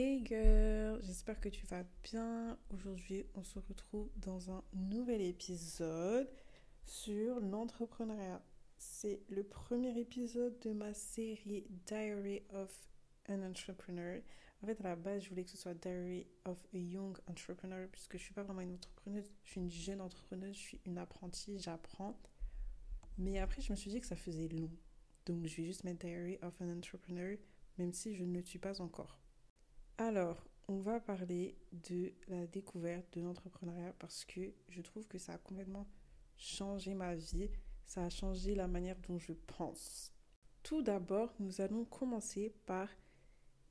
Hey girl, j'espère que tu vas bien. Aujourd'hui, on se retrouve dans un nouvel épisode sur l'entrepreneuriat. C'est le premier épisode de ma série Diary of an Entrepreneur. En fait, à la base, je voulais que ce soit Diary of a Young Entrepreneur, puisque je ne suis pas vraiment une entrepreneuse, je suis une jeune entrepreneuse, je suis une apprentie, j'apprends. Mais après, je me suis dit que ça faisait long. Donc, je vais juste mettre Diary of an Entrepreneur, même si je ne le suis pas encore. Alors, on va parler de la découverte de l'entrepreneuriat parce que je trouve que ça a complètement changé ma vie, ça a changé la manière dont je pense. Tout d'abord, nous allons commencer par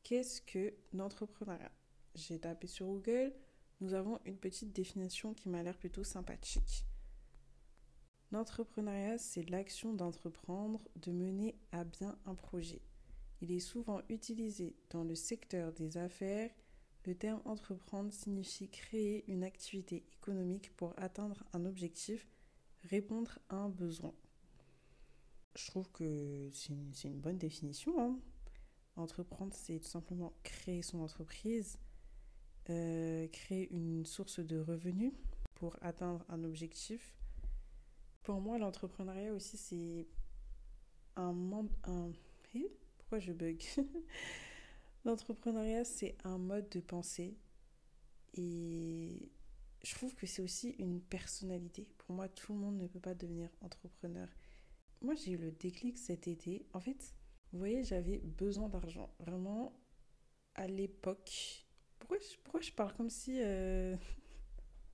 qu'est-ce que l'entrepreneuriat? J'ai tapé sur Google, nous avons une petite définition qui m'a l'air plutôt sympathique. L'entrepreneuriat, c'est l'action d'entreprendre, de mener à bien un projet. Il est souvent utilisé dans le secteur des affaires. Le terme entreprendre signifie créer une activité économique pour atteindre un objectif, répondre à un besoin. Je trouve que c'est une, bonne définition. Hein. Entreprendre, c'est tout simplement créer son entreprise, euh, créer une source de revenus pour atteindre un objectif. Pour moi, l'entrepreneuriat aussi, c'est un, un, pourquoi je bug L'entrepreneuriat, c'est un mode de pensée et je trouve que c'est aussi une personnalité. Pour moi, tout le monde ne peut pas devenir entrepreneur. Moi, j'ai eu le déclic cet été. En fait, vous voyez, j'avais besoin d'argent. Vraiment, à l'époque. Pourquoi, pourquoi je parle comme si. Euh,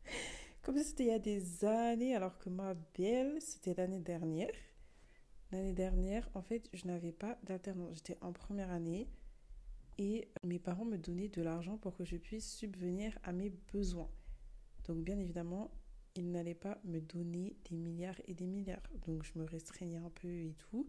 comme si c'était il y a des années, alors que ma belle, c'était l'année dernière. L'année dernière, en fait, je n'avais pas d'alternance. J'étais en première année et mes parents me donnaient de l'argent pour que je puisse subvenir à mes besoins. Donc, bien évidemment, ils n'allaient pas me donner des milliards et des milliards. Donc, je me restreignais un peu et tout.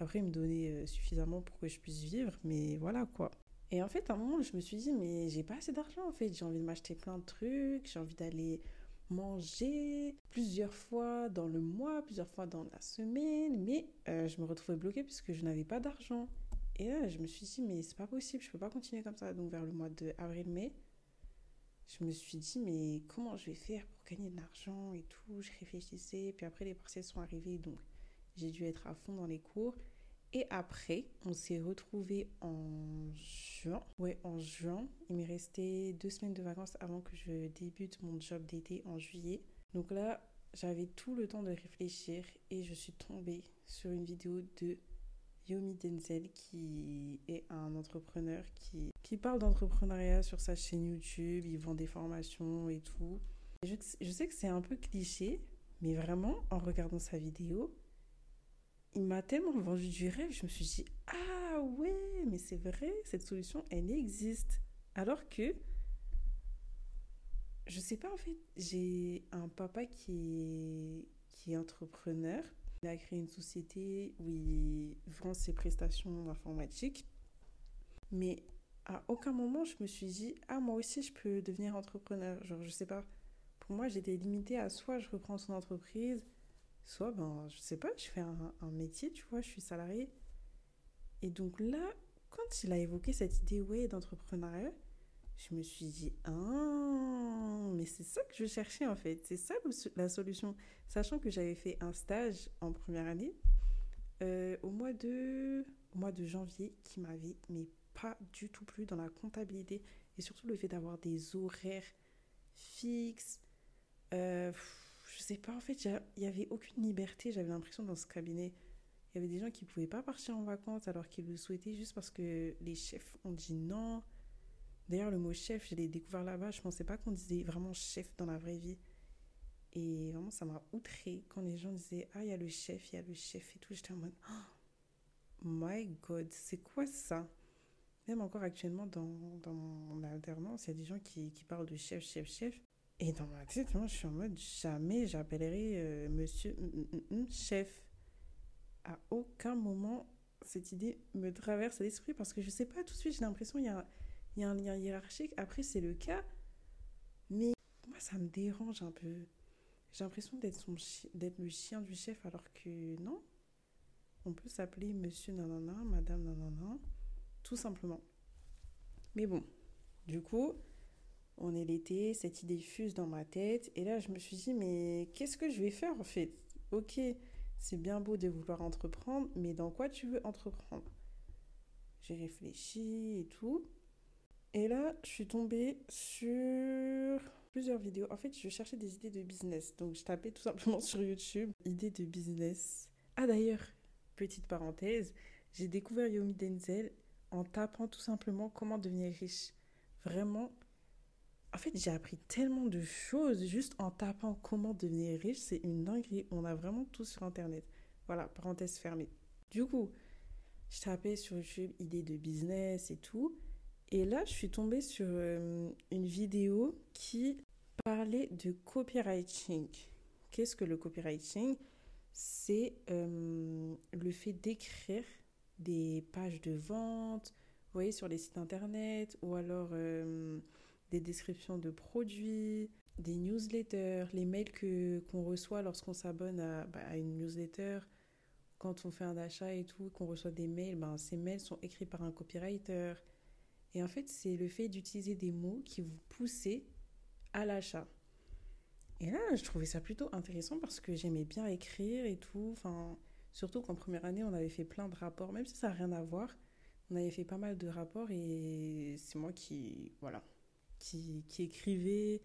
Après, ils me donnaient euh, suffisamment pour que je puisse vivre, mais voilà quoi. Et en fait, à un moment, je me suis dit, mais j'ai pas assez d'argent en fait. J'ai envie de m'acheter plein de trucs, j'ai envie d'aller manger plusieurs fois dans le mois, plusieurs fois dans la semaine, mais euh, je me retrouvais bloquée puisque je n'avais pas d'argent. Et là, je me suis dit, mais c'est pas possible, je peux pas continuer comme ça. Donc, vers le mois de avril-mai, je me suis dit, mais comment je vais faire pour gagner de l'argent et tout? Je réfléchissais, puis après, les partiels sont arrivés, donc j'ai dû être à fond dans les cours. Et après, on s'est retrouvés en juin. Ouais, en juin. Il m'est resté deux semaines de vacances avant que je débute mon job d'été en juillet. Donc là, j'avais tout le temps de réfléchir et je suis tombée sur une vidéo de Yomi Denzel qui est un entrepreneur qui, qui parle d'entrepreneuriat sur sa chaîne YouTube. Il vend des formations et tout. je, je sais que c'est un peu cliché, mais vraiment, en regardant sa vidéo, il m'a tellement vendu du rêve, je me suis dit, ah ouais, mais c'est vrai, cette solution, elle existe. Alors que, je sais pas, en fait, j'ai un papa qui est, qui est entrepreneur. Il a créé une société où il vend ses prestations informatiques. Mais à aucun moment, je me suis dit, ah, moi aussi, je peux devenir entrepreneur. Genre, je sais pas. Pour moi, j'étais limitée à soit je reprends son entreprise, soit, ben, je sais pas, je fais un, métier, tu vois, je suis salarié. Et donc là, quand il a évoqué cette idée, ouais, d'entrepreneuriat, je me suis dit, ah, mais c'est ça que je cherchais en fait, c'est ça la solution. Sachant que j'avais fait un stage en première année euh, au, mois de, au mois de janvier qui m'avait mais pas du tout plu dans la comptabilité et surtout le fait d'avoir des horaires fixes. Euh, je sais pas, en fait, il n'y avait aucune liberté. J'avais l'impression dans ce cabinet, il y avait des gens qui ne pouvaient pas partir en vacances alors qu'ils le souhaitaient juste parce que les chefs ont dit non. D'ailleurs, le mot chef, je l'ai découvert là-bas. Je ne pensais pas qu'on disait vraiment chef dans la vraie vie. Et vraiment, ça m'a outré quand les gens disaient Ah, il y a le chef, il y a le chef et tout. J'étais en mode Oh my god, c'est quoi ça? Même encore actuellement, dans, dans mon alternance, il y a des gens qui, qui parlent de chef, chef, chef. Et dans ma tête, moi, je suis en mode jamais j'appellerai euh, monsieur mm, mm, mm, chef. À aucun moment, cette idée me traverse l'esprit parce que je sais pas, tout de suite, j'ai l'impression qu'il y a, y a un lien hiérarchique. Après, c'est le cas, mais moi, ça me dérange un peu. J'ai l'impression d'être, d'être le chien du chef alors que non. On peut s'appeler monsieur nanana, madame nanana, tout simplement. Mais bon, Du coup, on est l'été, cette idée fuse dans ma tête. Et là, je me suis dit, mais qu'est-ce que je vais faire en fait? Ok, c'est bien beau de vouloir entreprendre, mais dans quoi tu veux entreprendre? J'ai réfléchi et tout. Et là, je suis tombée sur plusieurs vidéos. En fait, je cherchais des idées de business. Donc, je tapais tout simplement sur YouTube idées de business. Ah, d'ailleurs, petite parenthèse, j'ai découvert Yomi Denzel en tapant tout simplement comment devenir riche. Vraiment, en fait, j'ai appris tellement de choses juste en tapant comment devenir riche. C'est une dinguerie. On a vraiment tout sur Internet. Voilà, parenthèse fermée. Du coup, je tapais sur YouTube idées de business et tout. Et là, je suis tombée sur euh, une vidéo qui parlait de copywriting. Qu'est-ce que le copywriting C'est euh, le fait d'écrire des pages de vente, vous voyez, sur les sites internet, ou alors euh, des descriptions de produits, des newsletters, les mails que qu'on reçoit lorsqu'on s'abonne à, bah, une newsletter, quand on fait un achat et tout, qu'on reçoit des mails, ben, ces mails sont écrits par un copywriter. Et en fait, c'est le fait d'utiliser des mots qui vous poussent à l'achat. Et là, je trouvais ça plutôt intéressant parce que j'aimais bien écrire et tout. Enfin, surtout qu'en première année, on avait fait plein de rapports, même si ça n'a rien à voir. On avait fait pas mal de rapports et c'est moi qui, voilà, qui, écrivait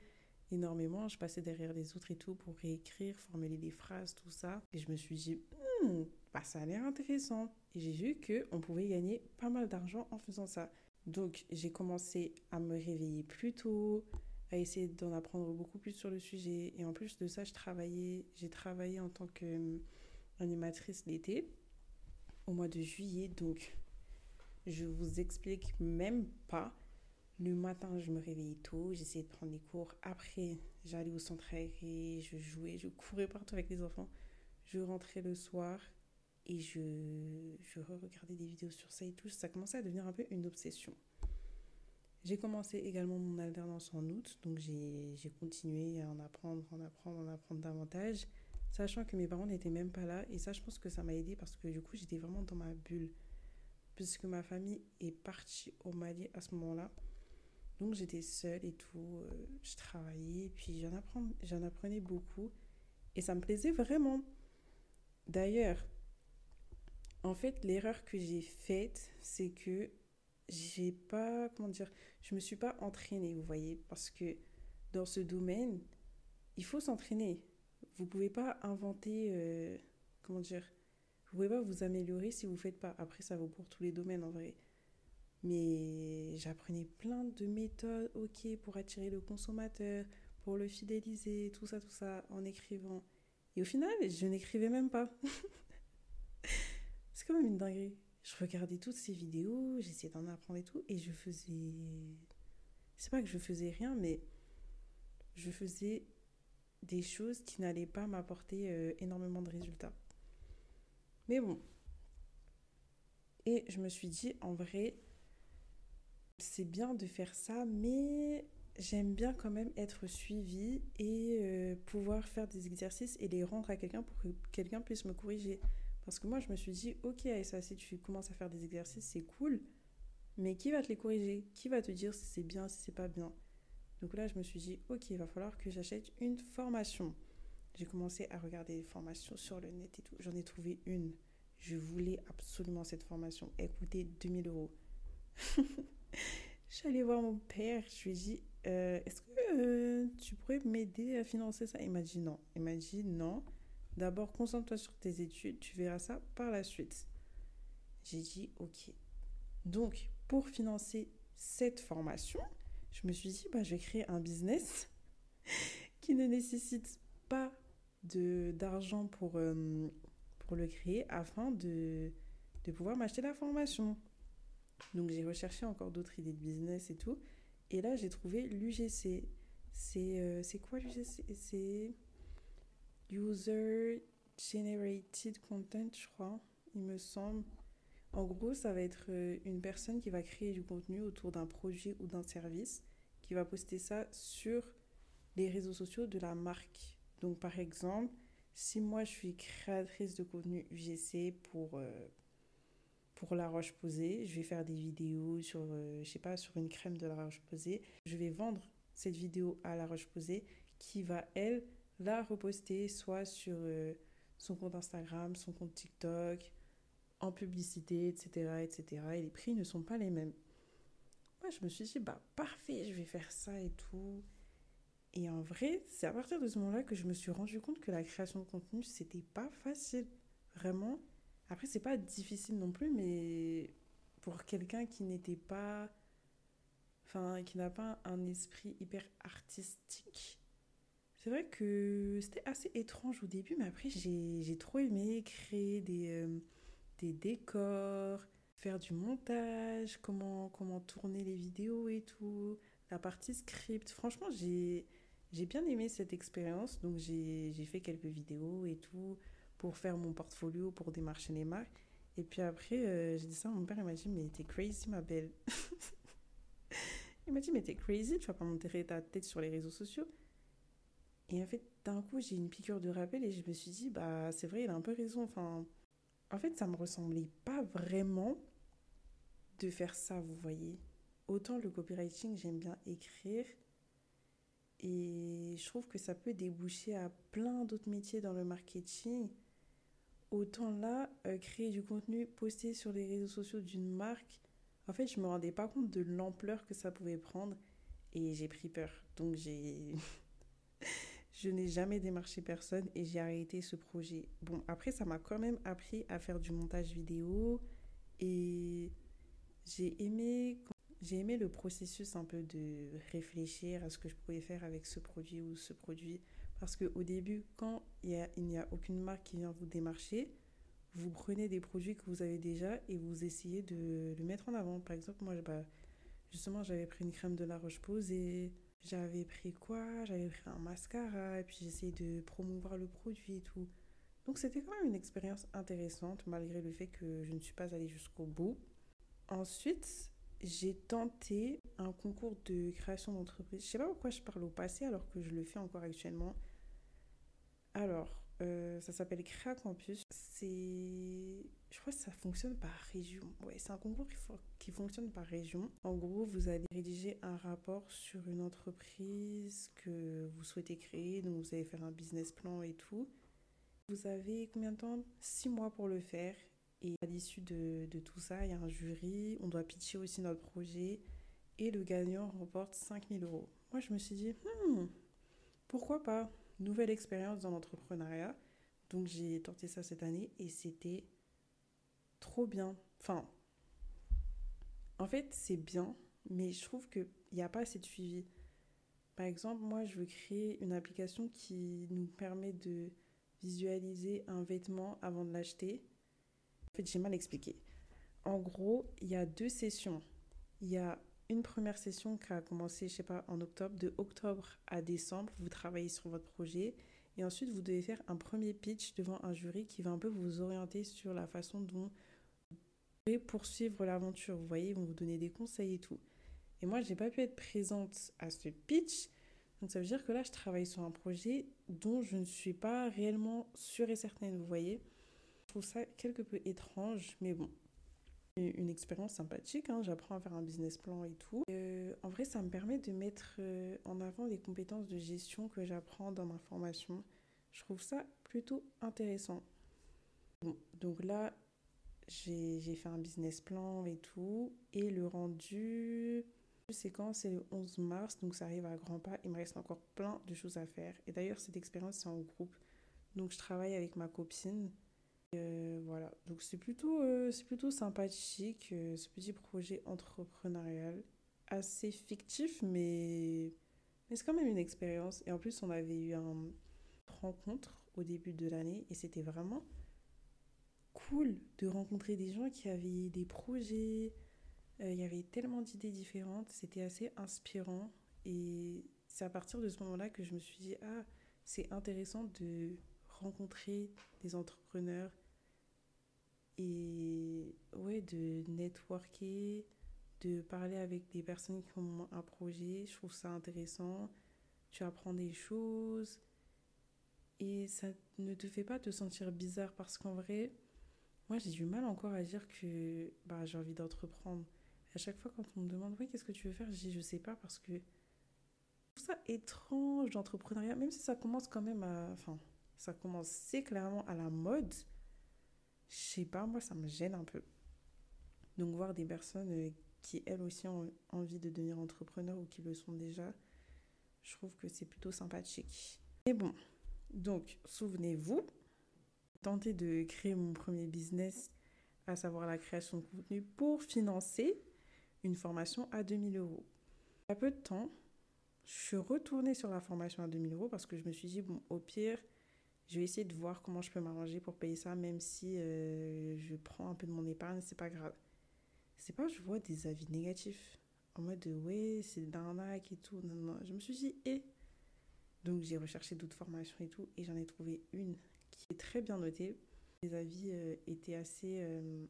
énormément. Je passais derrière les autres et tout pour réécrire, formuler des phrases, tout ça. Et je me suis dit, hmm, bah, ça a l'air intéressant. Et j'ai vu qu'on pouvait gagner pas mal d'argent en faisant ça. Donc, j'ai commencé à me réveiller plus tôt, à essayer d'en apprendre beaucoup plus sur le sujet. Et en plus de ça, je travaillais, j'ai travaillé en tant qu'animatrice l'été, au mois de juillet. Donc, je vous explique même pas. Le matin, je me réveillais tôt, j'essayais de prendre des cours. Après, j'allais au centre aéré, je jouais, je courais partout avec les enfants. Je rentrais le soir, et je, je regardais des vidéos sur ça et tout. Ça commençait à devenir un peu une obsession. J'ai commencé également mon alternance en août, donc j'ai continué à en apprendre, en apprendre, en apprendre davantage, sachant que mes parents n'étaient même pas là. Et ça, je pense que ça m'a aidé parce que du coup, j'étais vraiment dans ma bulle, puisque ma famille est partie au Mali à ce moment-là. Donc j'étais seule et tout, euh, je travaillais, puis j'en apprenais beaucoup, et ça me plaisait vraiment. D'ailleurs, en fait, l'erreur que j'ai faite, c'est que j'ai pas, comment dire, je me suis pas entraînée, vous voyez, parce que dans ce domaine, il faut s'entraîner. Vous pouvez pas inventer, euh, comment dire, vous pouvez pas vous améliorer si vous faites pas. Après, ça vaut pour tous les domaines en vrai. Mais j'apprenais plein de méthodes, ok, pour attirer le consommateur, pour le fidéliser, tout ça, tout ça, en écrivant. Et au final, je n'écrivais même pas. C'est quand même une dinguerie. Je regardais toutes ces vidéos, j'essayais d'en apprendre et tout, et je faisais. C'est pas que je faisais rien, mais je faisais des choses qui n'allaient pas m'apporter euh, énormément de résultats. Mais bon. Et je me suis dit, en vrai, c'est bien de faire ça, mais j'aime bien quand même être suivie et euh, pouvoir faire des exercices et les rendre à quelqu'un pour que quelqu'un puisse me corriger. Parce que moi, je me suis dit, ok, ça, si tu commences à faire des exercices, c'est cool, mais qui va te les corriger? Qui va te dire si c'est bien, si c'est pas bien? Donc là, je me suis dit, ok, il va falloir que j'achète une formation. J'ai commencé à regarder des formations sur le net et tout. J'en ai trouvé une. Je voulais absolument cette formation. Elle coûtait 2000 euros. Je suis allée voir mon père. Je lui ai dit, euh, est-ce que euh, tu pourrais m'aider à financer ça? Il m'a dit non. Il m'a dit non. D'abord, concentre-toi sur tes études, tu verras ça par la suite. J'ai dit ok. Donc, pour financer cette formation, je me suis dit, bah, je vais créer un business qui ne nécessite pas d'argent pour, euh, pour le créer afin de, de pouvoir m'acheter la formation. Donc, j'ai recherché encore d'autres idées de business et tout. Et là, j'ai trouvé l'UGC. C'est euh, quoi l'UGC C'est User Generated Content, je crois, il me semble. En gros, ça va être euh, une personne qui va créer du contenu autour d'un projet ou d'un service, qui va poster ça sur les réseaux sociaux de la marque. Donc, par exemple, si moi je suis créatrice de contenu UGC pour, euh, pour la roche posée. Je vais faire des vidéos sur, euh, je sais pas, sur une crème de la roche posée. Je vais vendre cette vidéo à la roche posée qui va, elle, la reposter soit sur euh, son compte Instagram, son compte TikTok, en publicité, etc., etc. Et les prix ne sont pas les mêmes. Moi, je me suis dit, bah parfait, je vais faire ça et tout. Et en vrai, c'est à partir de ce moment-là que je me suis rendu compte que la création de contenu, c'était pas facile. Vraiment. Après, c'est pas difficile non plus, mais pour quelqu'un qui n'était pas. Enfin, qui n'a pas un esprit hyper artistique, c'est vrai que c'était assez étrange au début, mais après, j'ai trop aimé créer des, euh, des décors, faire du montage, comment, comment tourner les vidéos et tout, la partie script. Franchement, j'ai bien aimé cette expérience. Donc, j'ai fait quelques vidéos et tout pour faire mon portfolio, pour démarcher les marques. Et puis après, euh, j'ai dit ça à mon père, il m'a dit, mais t'es crazy, ma belle. il m'a dit, mais t'es crazy, tu vas pas monter ta tête sur les réseaux sociaux. Et en fait, d'un coup, j'ai une piqûre de rappel et je me suis dit, bah, c'est vrai, il a un peu raison. Enfin, en fait, ça me ressemblait pas vraiment de faire ça, vous voyez. Autant le copywriting, j'aime bien écrire. Et je trouve que ça peut déboucher à plein d'autres métiers dans le marketing. Autant là, euh, créer du contenu posté sur les réseaux sociaux d'une marque, en fait, je me rendais pas compte de l'ampleur que ça pouvait prendre et j'ai pris peur. Donc j'ai je n'ai jamais démarché personne et j'ai arrêté ce projet. Bon, après ça m'a quand même appris à faire du montage vidéo et j'ai aimé j'ai aimé le processus un peu de réfléchir à ce que je pouvais faire avec ce produit ou ce produit parce qu'au début, quand il n'y a, aucune marque qui vient vous démarcher, vous prenez des produits que vous avez déjà et vous essayez de le mettre en avant. Par exemple, moi, bah, justement, j'avais pris une crème de la Roche-Posay, j'avais pris quoi? J'avais pris un mascara et puis j'essayais de promouvoir le produit et tout. Donc c'était quand même une expérience intéressante malgré le fait que je ne suis pas allée jusqu'au bout. Ensuite, j'ai tenté un concours de création d'entreprise. Je sais pas pourquoi je parle au passé alors que je le fais encore actuellement. Alors, euh, ça s'appelle Créa Campus. C'est. Je crois que ça fonctionne par région. Ouais, c'est un concours qui, fonctionne par région. En gros, vous allez rédiger un rapport sur une entreprise que vous souhaitez créer. Donc, vous allez faire un business plan et tout. Vous avez combien de temps? Six mois pour le faire. Et à l'issue de, de, tout ça, il y a un jury. On doit pitcher aussi notre projet. Et le gagnant remporte 5000 euros. Moi, je me suis dit, hmm, pourquoi pas? Nouvelle expérience dans l'entrepreneuriat. Donc j'ai tenté ça cette année et c'était trop bien. Enfin, en fait, c'est bien, mais je trouve qu'il n'y a pas assez de suivi. Par exemple, moi, je veux créer une application qui nous permet de visualiser un vêtement avant de l'acheter. En fait, j'ai mal expliqué. En gros, il y a deux sessions. Il y a une première session qui a commencé, je sais pas, en octobre. De octobre à décembre, vous travaillez sur votre projet. Et ensuite, vous devez faire un premier pitch devant un jury qui va un peu vous orienter sur la façon dont vous pouvez poursuivre l'aventure. Vous voyez, ils vont vous donner des conseils et tout. Et moi, je n'ai pas pu être présente à ce pitch. Donc, ça veut dire que là, je travaille sur un projet dont je ne suis pas réellement sûre et certaine. Vous voyez, je trouve ça quelque peu étrange, mais bon, une expérience sympathique. Hein. J'apprends à faire un business plan et tout. Euh, en vrai, ça me permet de mettre euh, en avant les compétences de gestion que j'apprends dans ma formation. Je trouve ça plutôt intéressant. Donc là, j'ai fait un business plan et tout. Et le rendu, c'est quand C'est le 11 mars, donc ça arrive à grands pas. Il me reste encore plein de choses à faire. Et d'ailleurs, cette expérience, c'est en groupe. Donc je travaille avec ma copine. Euh, voilà, donc c'est plutôt, euh, plutôt sympathique euh, ce petit projet entrepreneurial, assez fictif, mais, mais c'est quand même une expérience. Et en plus, on avait eu une rencontre au début de l'année et c'était vraiment cool de rencontrer des gens qui avaient des projets. Il y avait tellement d'idées différentes, c'était assez inspirant. Et c'est à partir de ce moment-là que je me suis dit, ah, c'est intéressant de rencontrer des entrepreneurs et ouais, de networker, de parler avec des personnes qui ont un projet. Je trouve ça intéressant. Tu apprends des choses et ça ne te fait pas te sentir bizarre parce qu'en vrai, moi, j'ai du mal encore à dire que bah, j'ai envie d'entreprendre. À chaque fois, quand on me demande, oui, qu'est-ce que tu veux faire, je dis, je sais pas, parce que je trouve ça étrange d'entrepreneuriat, même si ça commence quand même à. Enfin, ça commence, c'est clairement à la mode. Je sais pas, moi, ça me gêne un peu. Donc, voir des personnes euh, qui, elles aussi, ont envie de devenir entrepreneurs ou qui le sont déjà, je trouve que c'est plutôt sympathique. Mais bon, donc, souvenez-vous, tenter de créer mon premier business, à savoir la création de contenu, pour financer une formation à 2000 euros. Il y a peu de temps, je suis retournée sur la formation à 2000 euros parce que je me suis dit, bon, au pire, je vais essayer de voir comment je peux m'arranger pour payer ça, même si euh, je prends un peu de mon épargne, c'est pas grave. C'est pas, je vois des avis négatifs en mode, ouais, c'est d'arnaque et tout. Non, non, je me suis dit, et donc j'ai recherché d'autres formations et tout, et j'en ai trouvé une qui est très bien notée. Les avis euh, étaient assez euh,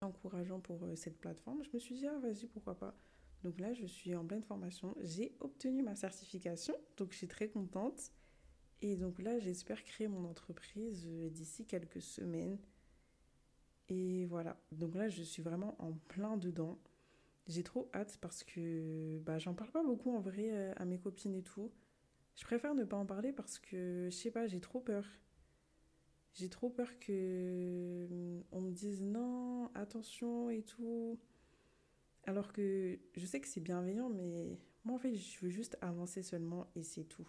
encourageants pour cette plateforme. Je me suis dit, ah vas-y, pourquoi pas. Donc là, je suis en pleine formation. J'ai obtenu ma certification, donc je suis très contente. Et donc là, j'espère créer mon entreprise d'ici quelques semaines. Et voilà. Donc là, je suis vraiment en plein dedans. J'ai trop hâte parce que bah, j'en parle pas beaucoup en vrai à mes copines et tout. Je préfère ne pas en parler parce que, je sais pas, j'ai trop peur. J'ai trop peur que hum, on me dise non, attention et tout. Alors que je sais que c'est bienveillant, mais moi en fait, je veux juste avancer seulement et c'est tout.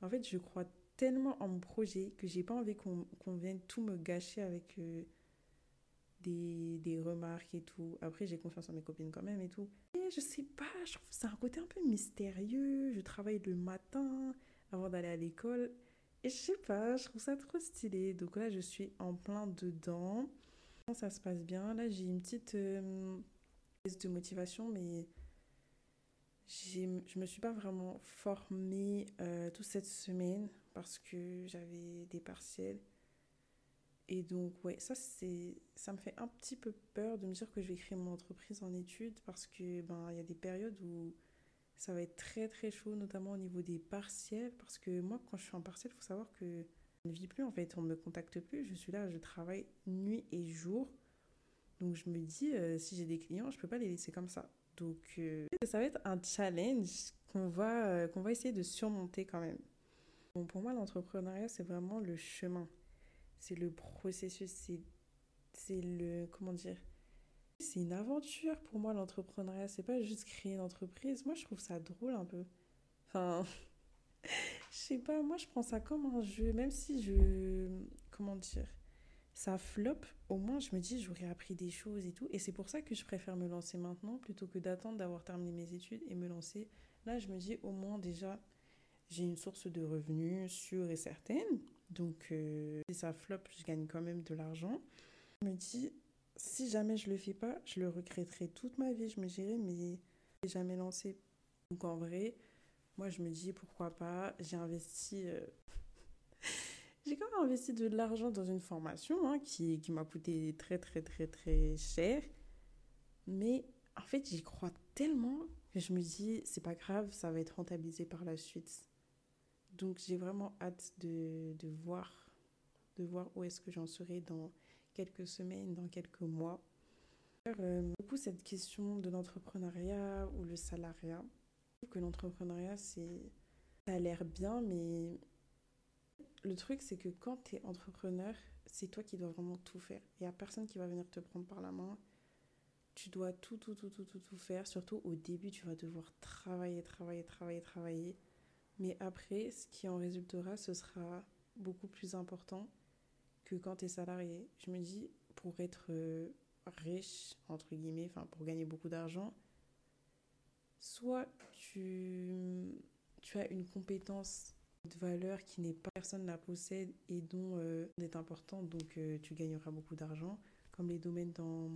En fait, je crois tellement en projet que j'ai pas envie qu'on vienne tout me gâcher avec euh, des, des, remarques et tout. Après, j'ai confiance en mes copines quand même et tout. Et je sais pas, je trouve c'est un côté un peu mystérieux. Je travaille le matin avant d'aller à l'école. Et je sais pas, je trouve ça trop stylé. Donc là, je suis en plein dedans. Ça se passe bien? Là, j'ai une petite euh, de motivation, mais je me suis pas vraiment formée euh, toute cette semaine parce que j'avais des partiels. Et donc, ouais, ça, c'est, ça me fait un petit peu peur de me dire que je vais créer mon entreprise en études parce que, ben, y a des périodes où ça va être très très chaud, notamment au niveau des partiels, parce que moi, quand je suis en partiel, il faut savoir que je ne vis plus, en fait, on ne me contacte plus, je suis là, je travaille nuit et jour. Donc je me dis, euh, si j'ai des clients, je ne peux pas les laisser comme ça. Donc euh, ça va être un challenge qu'on va, euh, qu'on va essayer de surmonter quand même. Bon, pour moi, l'entrepreneuriat, c'est vraiment le chemin. C'est le processus, c'est, le... Comment dire c'est une aventure pour moi l'entrepreneuriat, c'est pas juste créer une entreprise. Moi je trouve ça drôle un peu. Enfin, je sais pas, moi je prends ça comme un jeu, même si je. Comment dire Ça flop, au moins je me dis j'aurais appris des choses et tout. Et c'est pour ça que je préfère me lancer maintenant plutôt que d'attendre d'avoir terminé mes études et me lancer. Là je me dis au moins déjà j'ai une source de revenus sûre et certaine. Donc euh, si ça flop, je gagne quand même de l'argent. Je me dis si jamais je le fais pas, je le regretterai toute ma vie. Je me dirai, mais j'ai jamais lancé. Donc en vrai, moi je me dis pourquoi pas. J'ai investi. Euh, j'ai quand même investi de l'argent dans une formation hein, qui, qui m'a coûté très très très très cher. Mais en fait, j'y crois tellement que je me dis, c'est pas grave, ça va être rentabilisé par la suite. Donc j'ai vraiment hâte de, de voir, de voir où est-ce que j'en serai dans quelques semaines, dans quelques mois. Euh, beaucoup cette question de l'entrepreneuriat ou le salariat. Je trouve que l'entrepreneuriat, c'est ça a l'air bien, mais le truc, c'est que quand tu es entrepreneur, c'est toi qui dois vraiment tout faire. Il n'y a personne qui va venir te prendre par la main. Tu dois tout, tout, tout, tout, tout, tout faire. Surtout au début, tu vas devoir travailler, travailler, travailler, travailler. Mais après, ce qui en résultera, ce sera beaucoup plus important que quand tu es salarié. Je me dis, pour être euh, riche, entre guillemets, enfin pour gagner beaucoup d'argent, soit tu, tu as une compétence de valeur qui n'est pas personne la possède et dont euh, est importante, donc euh, tu gagneras beaucoup d'argent, comme les domaines dans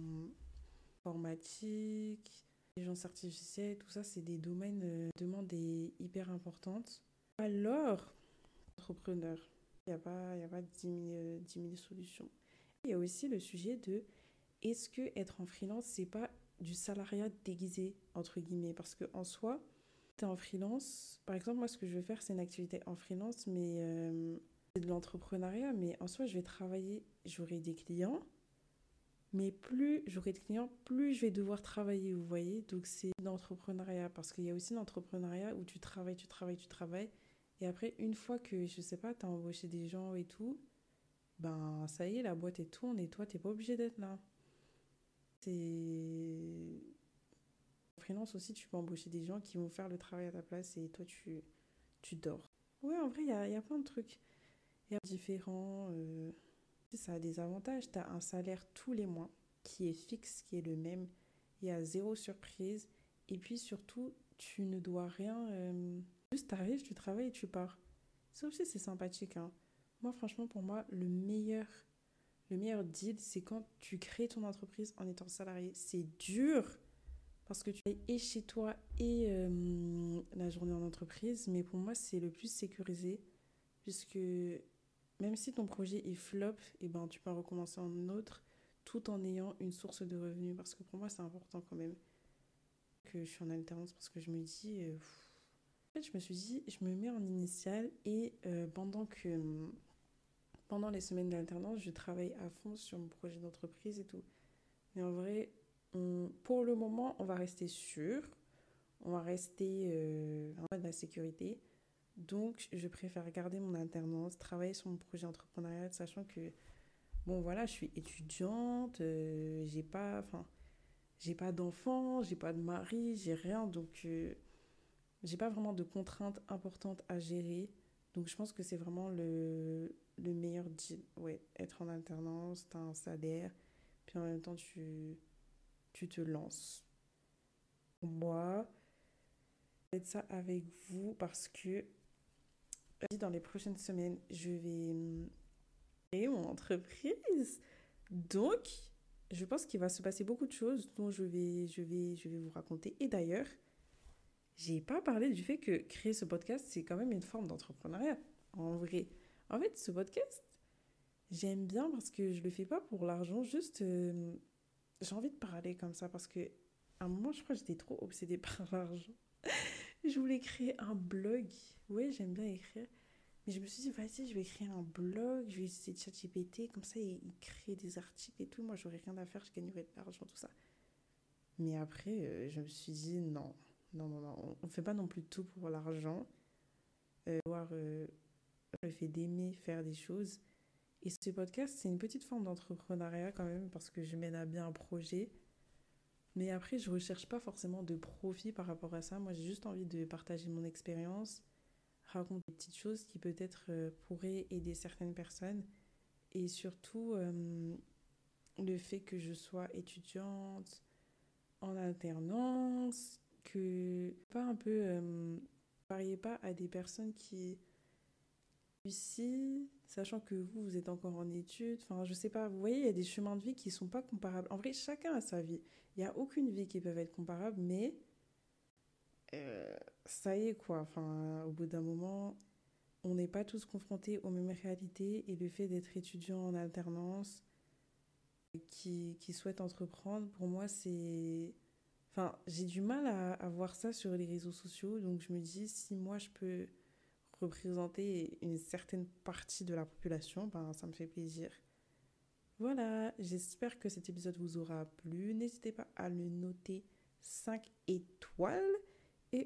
informatique, gens artificielle, tout ça, c'est des domaines, euh, demande est hyper importante. Alors, entrepreneur, il n'y a pas, y a pas 10 000, 10 000 solutions. Il y a aussi le sujet de est-ce que être en freelance, c'est pas du salariat déguisé, entre guillemets? Parce qu'en soi, tu es en freelance. Par exemple, moi, ce que je veux faire, c'est une activité en freelance, mais euh, c'est de l'entrepreneuriat. Mais en soi, je vais travailler, j'aurai des clients, Mais plus j'aurai de clients, plus je vais devoir travailler, vous voyez. Donc c'est l'entrepreneuriat, parce qu'il y a aussi l'entrepreneuriat où tu travailles, tu travailles, tu travailles. Et après, une fois que, je sais pas, tu as embauché des gens et tout, ben ça y est, la boîte est tourne et toi, t'es pas obligé d'être là. C'est... En freelance aussi, tu peux embaucher des gens qui vont faire le travail à ta place et toi, tu, tu dors. Ouais, en vrai, il y a, plein de trucs. Il y a différents... Euh, ça a des avantages. Tu as un salaire tous les mois qui est fixe, qui est le même. Il y a zéro surprise. Et puis surtout, tu ne dois rien... Euh, juste, tu arrives, tu travailles et tu pars. Ça aussi, c'est sympathique. Hein. Moi, franchement, pour moi, le meilleur, le meilleur deal, c'est quand tu crées ton entreprise en étant salarié. C'est dur parce que tu es chez toi et euh, la journée en entreprise. Mais pour moi, c'est le plus sécurisé puisque même si ton projet est flop, et eh ben, tu peux recommencer en autre tout en ayant une source de revenus. Parce que pour moi, c'est important quand même que je suis en alternance parce que je me dis... Euh, en fait, je me suis dit, je me mets en initial et euh, pendant que pendant les semaines d'alternance, je travaille à fond sur mon projet d'entreprise et tout. Mais en vrai, pour le moment, on va rester sûr. On va rester euh, en mode de la sécurité. Donc, je préfère garder mon alternance, travailler sur mon projet entrepreneurial, sachant que, bon, voilà, je suis étudiante, euh, j'ai pas, enfin, j'ai pas d'enfant, j'ai pas de mari, j'ai rien, donc, euh, j'ai pas vraiment de contraintes importantes à gérer. Donc, je pense que c'est vraiment le, le meilleur deal. Ouais, être en alternance, tu as un salaire, puis en même temps, tu, tu te lances. Moi, je vais ça avec vous parce que dans les prochaines semaines, je vais hum, créer mon entreprise. Donc, je pense qu'il va se passer beaucoup de choses dont je vais, je vais, je vais vous raconter. Et d'ailleurs, j'ai pas parlé du fait que créer ce podcast, c'est quand même une forme d'entrepreneuriat. En vrai, en fait, ce podcast, j'aime bien parce que je le fais pas pour l'argent, juste euh, j'ai envie de parler comme ça parce que à un moment, je crois que j'étais trop obsédée par l'argent. Je voulais créer un blog. Oui, j'aime bien écrire. Mais je me suis dit, vas-y, je vais créer un blog, je vais de ChatGPT, comme ça, il, crée des articles et tout. Moi, j'aurais rien à faire, je gagnerais de l'argent, tout ça. Mais après, euh, je me suis dit, non, non, non, non, on ne fait pas non plus tout pour l'argent. Euh, voir euh, le fait d'aimer faire des choses. Et ce podcast, c'est une petite forme d'entrepreneuriat quand même, parce que je mène à bien un projet. Mais après, je recherche pas forcément de profit par rapport à ça. Moi, j'ai juste envie de partager mon expérience, raconter des petites choses qui peut-être euh, pourraient aider certaines personnes. Et surtout, euh, le fait que je sois étudiante en alternance, que pas un peu... Euh, pas à des personnes qui Ici, sachant que vous, vous êtes encore en études, enfin, je sais pas, vous voyez, il y a des chemins de vie qui sont pas comparables. En vrai, chacun a sa vie. Il n'y a aucune vie qui peut être comparable, mais euh, ça y est, quoi. Enfin, au bout d'un moment, on n'est pas tous confrontés aux mêmes réalités et le fait d'être étudiant en alternance, qui, qui souhaite entreprendre, pour moi, c'est. Enfin, j'ai du mal à, à voir ça sur les réseaux sociaux, donc je me dis, si moi je peux représenter une certaine partie de la population, ben, ça me fait plaisir. Voilà, j'espère que cet épisode vous aura plu. N'hésitez pas à le noter 5 étoiles